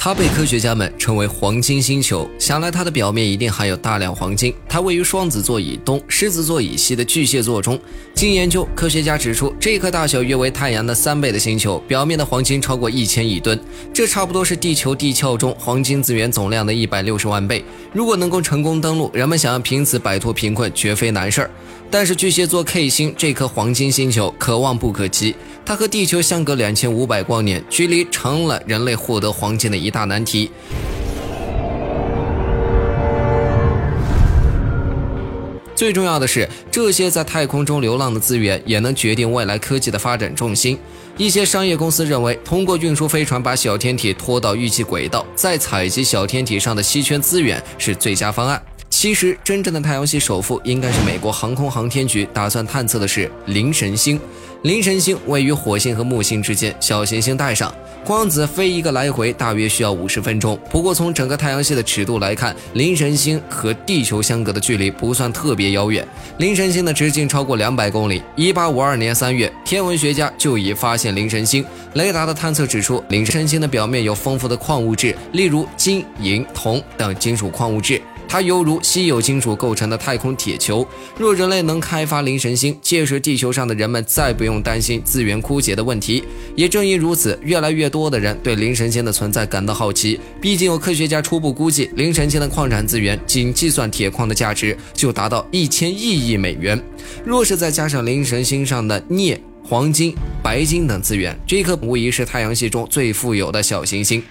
它被科学家们称为黄金星球，想来它的表面一定含有大量黄金。它位于双子座以东、狮子座以西的巨蟹座中。经研究，科学家指出，这颗大小约为太阳的三倍的星球，表面的黄金超过一千亿吨，这差不多是地球地壳中黄金资源总量的一百六十万倍。如果能够成功登陆，人们想要凭此摆脱贫困绝非难事儿。但是巨蟹座 K 星这颗黄金星球可望不可及，它和地球相隔两千五百光年，距离成了人类获得黄金的一一大难题。最重要的是，这些在太空中流浪的资源也能决定未来科技的发展重心。一些商业公司认为，通过运输飞船把小天体拖到预计轨道，再采集小天体上的稀缺资源是最佳方案。其实，真正的太阳系首富应该是美国航空航天局打算探测的是灵神星。灵神星位于火星和木星之间小行星带上，光子飞一个来回大约需要五十分钟。不过，从整个太阳系的尺度来看，灵神星和地球相隔的距离不算特别遥远。灵神星的直径超过两百公里。一八五二年三月，天文学家就已发现灵神星。雷达的探测指出，灵神星的表面有丰富的矿物质，例如金、银、铜等金属矿物质。它犹如稀有金属构成的太空铁球。若人类能开发灵神星，届时地球上的人们再不用担心资源枯竭的问题。也正因如此，越来越多的人对灵神星的存在感到好奇。毕竟有科学家初步估计，灵神星的矿产资源仅计算铁矿的价值就达到一千亿亿美元。若是再加上灵神星上的镍、黄金、白金等资源，这颗无疑是太阳系中最富有的小行星。